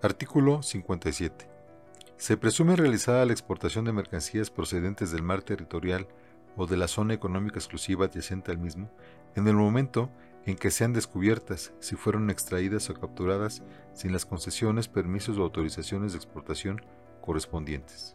Artículo 57. Se presume realizada la exportación de mercancías procedentes del mar territorial o de la zona económica exclusiva adyacente al mismo en el momento en que sean descubiertas si fueron extraídas o capturadas sin las concesiones, permisos o autorizaciones de exportación correspondientes.